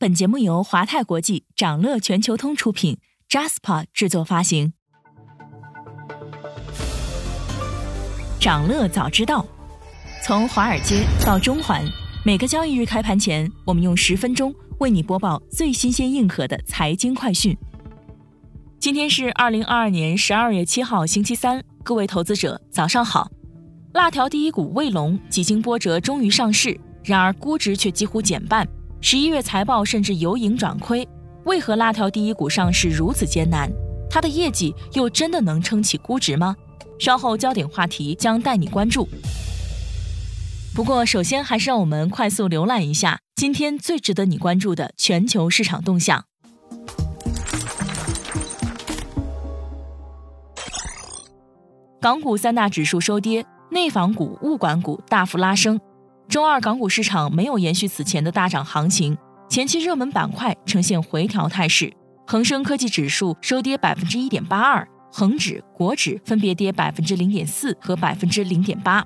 本节目由华泰国际、掌乐全球通出品，Jaspa 制作发行。掌乐早知道，从华尔街到中环，每个交易日开盘前，我们用十分钟为你播报最新鲜、硬核的财经快讯。今天是二零二二年十二月七号，星期三，各位投资者早上好。辣条第一股卫龙几经波折终于上市，然而估值却几乎减半。十一月财报甚至由盈转亏，为何辣条第一股上市如此艰难？它的业绩又真的能撑起估值吗？稍后焦点话题将带你关注。不过，首先还是让我们快速浏览一下今天最值得你关注的全球市场动向。港股三大指数收跌，内房股、物管股大幅拉升。周二港股市场没有延续此前的大涨行情，前期热门板块呈现回调态势。恒生科技指数收跌百分之一点八二，恒指、国指分别跌百分之零点四和百分之零点八。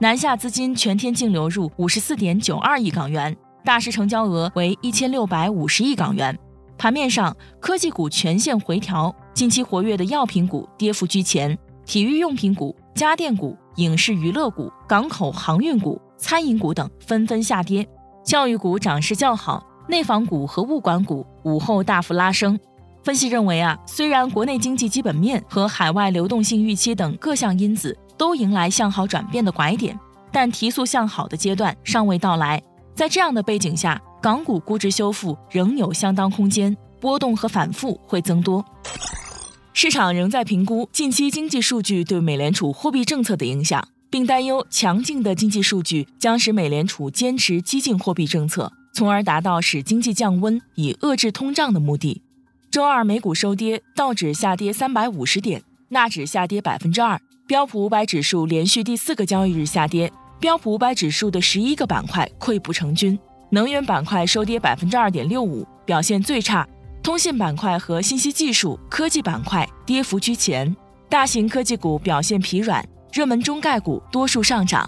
南下资金全天净流入五十四点九二亿港元，大市成交额为一千六百五十亿港元。盘面上，科技股全线回调，近期活跃的药品股跌幅居前，体育用品股、家电股、影视娱乐股、港口航运股。餐饮股等纷纷下跌，教育股涨势较好，内房股和物管股午后大幅拉升。分析认为啊，虽然国内经济基本面和海外流动性预期等各项因子都迎来向好转变的拐点，但提速向好的阶段尚未到来。在这样的背景下，港股估值修复仍有相当空间，波动和反复会增多。市场仍在评估近期经济数据对美联储货币政策的影响。并担忧强劲的经济数据将使美联储坚持激进货币政策，从而达到使经济降温以遏制通胀的目的。周二美股收跌，道指下跌三百五十点，纳指下跌百分之二，标普五百指数连续第四个交易日下跌。标普五百指数的十一个板块溃不成军，能源板块收跌百分之二点六五，表现最差。通信板块和信息技术科技板块跌幅居前，大型科技股表现疲软。热门中概股多数上涨。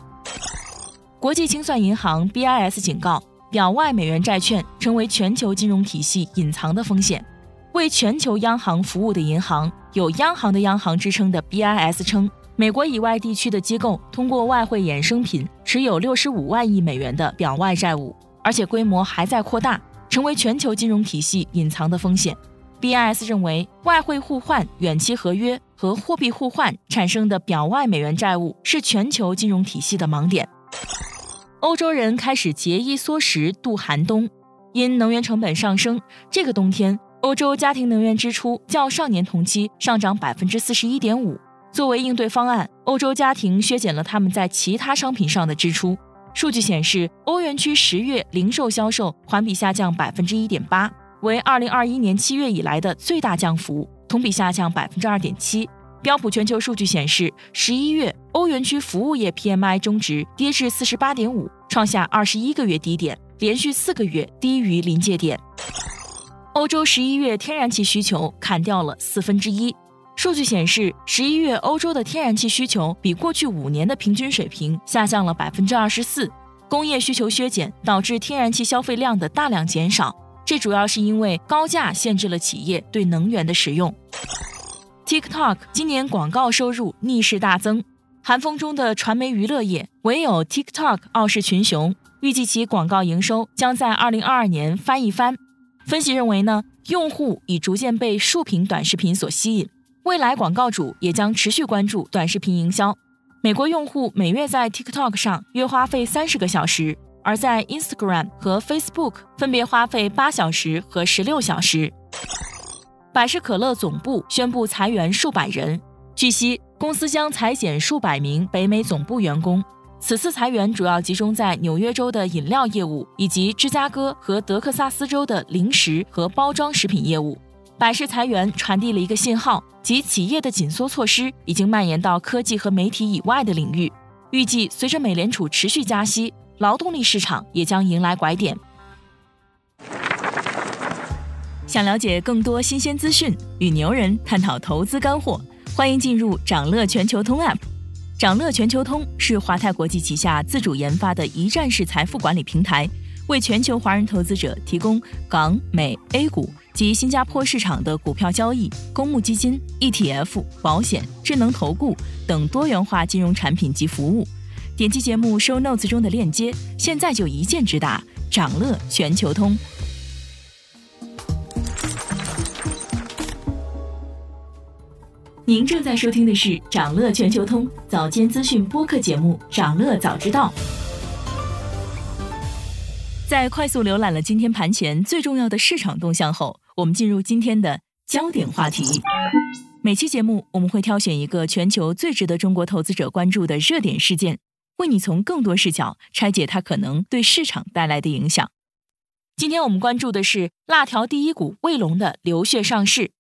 国际清算银行 BIS 警告，表外美元债券成为全球金融体系隐藏的风险。为全球央行服务的银行，有“央行的央行”之称的 BIS 称，美国以外地区的机构通过外汇衍生品持有六十五万亿美元的表外债务，而且规模还在扩大，成为全球金融体系隐藏的风险。BIS 认为，外汇互换、远期合约和货币互换产生的表外美元债务是全球金融体系的盲点。欧洲人开始节衣缩食度寒冬，因能源成本上升，这个冬天欧洲家庭能源支出较上年同期上涨百分之四十一点五。作为应对方案，欧洲家庭削减了他们在其他商品上的支出。数据显示，欧元区十月零售销售环比下降百分之一点八。为二零二一年七月以来的最大降幅，同比下降百分之二点七。标普全球数据显示，十一月欧元区服务业 PMI 中值跌至四十八点五，创下二十一个月低点，连续四个月低于临界点。欧洲十一月天然气需求砍掉了四分之一。数据显示，十一月欧洲的天然气需求比过去五年的平均水平下降了百分之二十四。工业需求削减导致天然气消费量的大量减少。这主要是因为高价限制了企业对能源的使用。TikTok 今年广告收入逆势大增，寒风中的传媒娱乐业唯有 TikTok 傲视群雄，预计其广告营收将在2022年翻一番。分析认为呢，用户已逐渐被竖屏短视频所吸引，未来广告主也将持续关注短视频营销。美国用户每月在 TikTok 上约花费三十个小时。而在 Instagram 和 Facebook 分别花费八小时和十六小时。百事可乐总部宣布裁员数百人，据悉公司将裁减数百名北美总部员工。此次裁员主要集中在纽约州的饮料业务以及芝加哥和德克萨斯州的零食和包装食品业务。百事裁员传递了一个信号，即企业的紧缩措施已经蔓延到科技和媒体以外的领域。预计随着美联储持续加息。劳动力市场也将迎来拐点。想了解更多新鲜资讯，与牛人探讨投资干货，欢迎进入掌乐全球通 App。掌乐全球通是华泰国际旗下自主研发的一站式财富管理平台，为全球华人投资者提供港、美、A 股及新加坡市场的股票交易、公募基金、ETF、保险、智能投顾等多元化金融产品及服务。点击节目 show notes 中的链接，现在就一键直达掌乐全球通。您正在收听的是掌乐全球通早间资讯播客节目《掌乐早知道》。在快速浏览了今天盘前最重要的市场动向后，我们进入今天的焦点话题。每期节目我们会挑选一个全球最值得中国投资者关注的热点事件。为你从更多视角拆解它可能对市场带来的影响。今天我们关注的是辣条第一股卫龙的流血上市。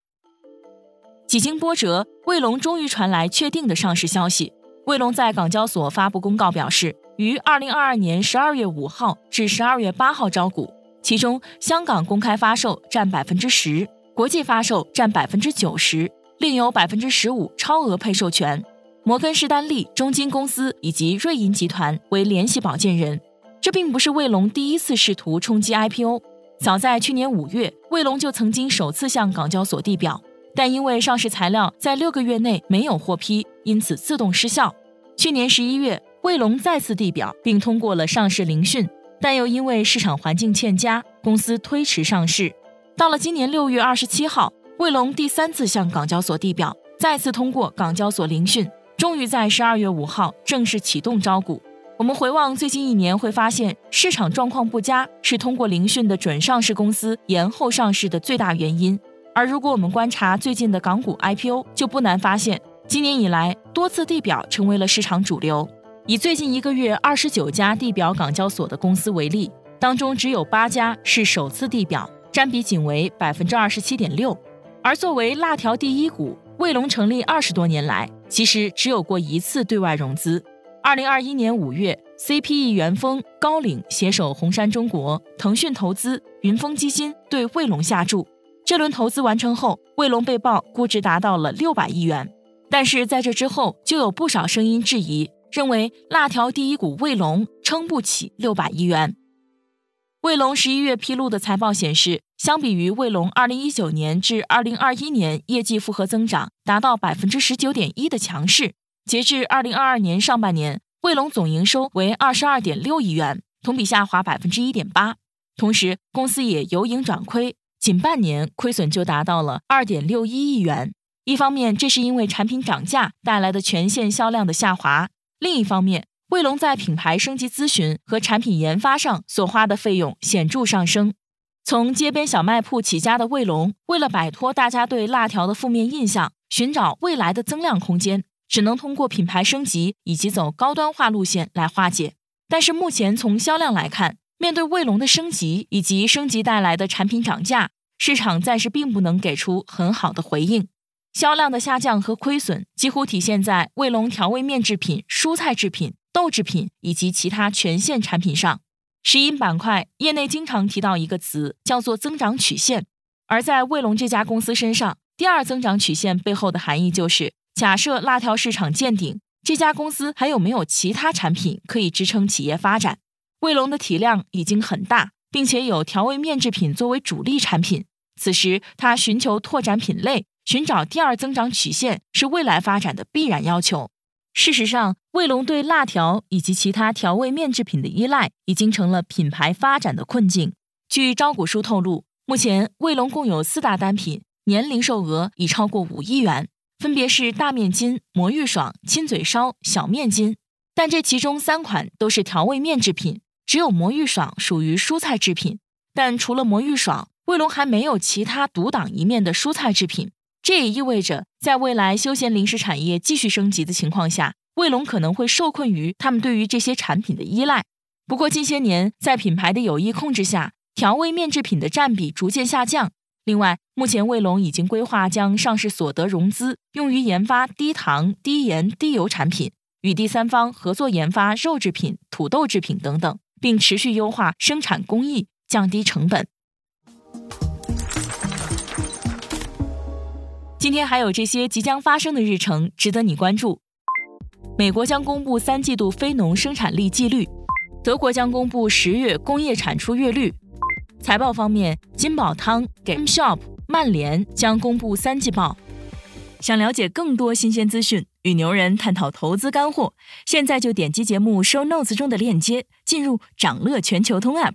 几经波折，卫龙终于传来确定的上市消息。卫龙在港交所发布公告表示，于二零二二年十二月五号至十二月八号招股，其中香港公开发售占百分之十，国际发售占百分之九十，另有百分之十五超额配售权。摩根士丹利、中金公司以及瑞银集团为联席保荐人。这并不是卫龙第一次试图冲击 IPO。早在去年五月，卫龙就曾经首次向港交所递表，但因为上市材料在六个月内没有获批，因此自动失效。去年十一月，卫龙再次递表并通过了上市聆讯，但又因为市场环境欠佳，公司推迟上市。到了今年六月二十七号，卫龙第三次向港交所递表，再次通过港交所聆讯。终于在十二月五号正式启动招股。我们回望最近一年，会发现市场状况不佳是通过聆讯的准上市公司延后上市的最大原因。而如果我们观察最近的港股 IPO，就不难发现，今年以来多次地表成为了市场主流。以最近一个月二十九家地表港交所的公司为例，当中只有八家是首次地表，占比仅为百分之二十七点六。而作为辣条第一股，卫龙成立二十多年来。其实只有过一次对外融资。二零二一年五月，CPE 元丰、高瓴携手红杉中国、腾讯投资、云峰基金对卫龙下注。这轮投资完成后，卫龙被曝估值达到了六百亿元。但是在这之后，就有不少声音质疑，认为辣条第一股卫龙撑不起六百亿元。卫龙十一月披露的财报显示。相比于卫龙二零一九年至二零二一年业绩复合增长达到百分之十九点一的强势，截至二零二二年上半年，卫龙总营收为二十二点六亿元，同比下滑百分之一点八。同时，公司也由盈转亏，仅半年亏损就达到了二点六一亿元。一方面，这是因为产品涨价带来的全线销量的下滑；另一方面，卫龙在品牌升级咨询和产品研发上所花的费用显著上升。从街边小卖铺起家的卫龙，为了摆脱大家对辣条的负面印象，寻找未来的增量空间，只能通过品牌升级以及走高端化路线来化解。但是目前从销量来看，面对卫龙的升级以及升级带来的产品涨价，市场暂时并不能给出很好的回应。销量的下降和亏损几乎体现在卫龙调味面制品、蔬菜制品、豆制品以及其他全线产品上。食饮板块，业内经常提到一个词，叫做增长曲线。而在卫龙这家公司身上，第二增长曲线背后的含义就是：假设辣条市场见顶，这家公司还有没有其他产品可以支撑企业发展？卫龙的体量已经很大，并且有调味面制品作为主力产品。此时，它寻求拓展品类，寻找第二增长曲线，是未来发展的必然要求。事实上，卫龙对辣条以及其他调味面制品的依赖，已经成了品牌发展的困境。据招股书透露，目前卫龙共有四大单品，年零售额已超过五亿元，分别是大面筋、魔芋爽、亲嘴烧、小面筋。但这其中三款都是调味面制品，只有魔芋爽属于蔬菜制品。但除了魔芋爽，卫龙还没有其他独当一面的蔬菜制品。这也意味着，在未来休闲零食产业继续升级的情况下，卫龙可能会受困于他们对于这些产品的依赖。不过近些年，在品牌的有意控制下，调味面制品的占比逐渐下降。另外，目前卫龙已经规划将上市所得融资用于研发低糖、低盐、低油产品，与第三方合作研发肉制品、土豆制品等等，并持续优化生产工艺，降低成本。今天还有这些即将发生的日程值得你关注：美国将公布三季度非农生产力季率；德国将公布十月工业产出月率。财报方面，金宝汤、GameShop、曼联将公布三季报。想了解更多新鲜资讯，与牛人探讨投资干货，现在就点击节目 Show Notes 中的链接，进入掌乐全球通 App。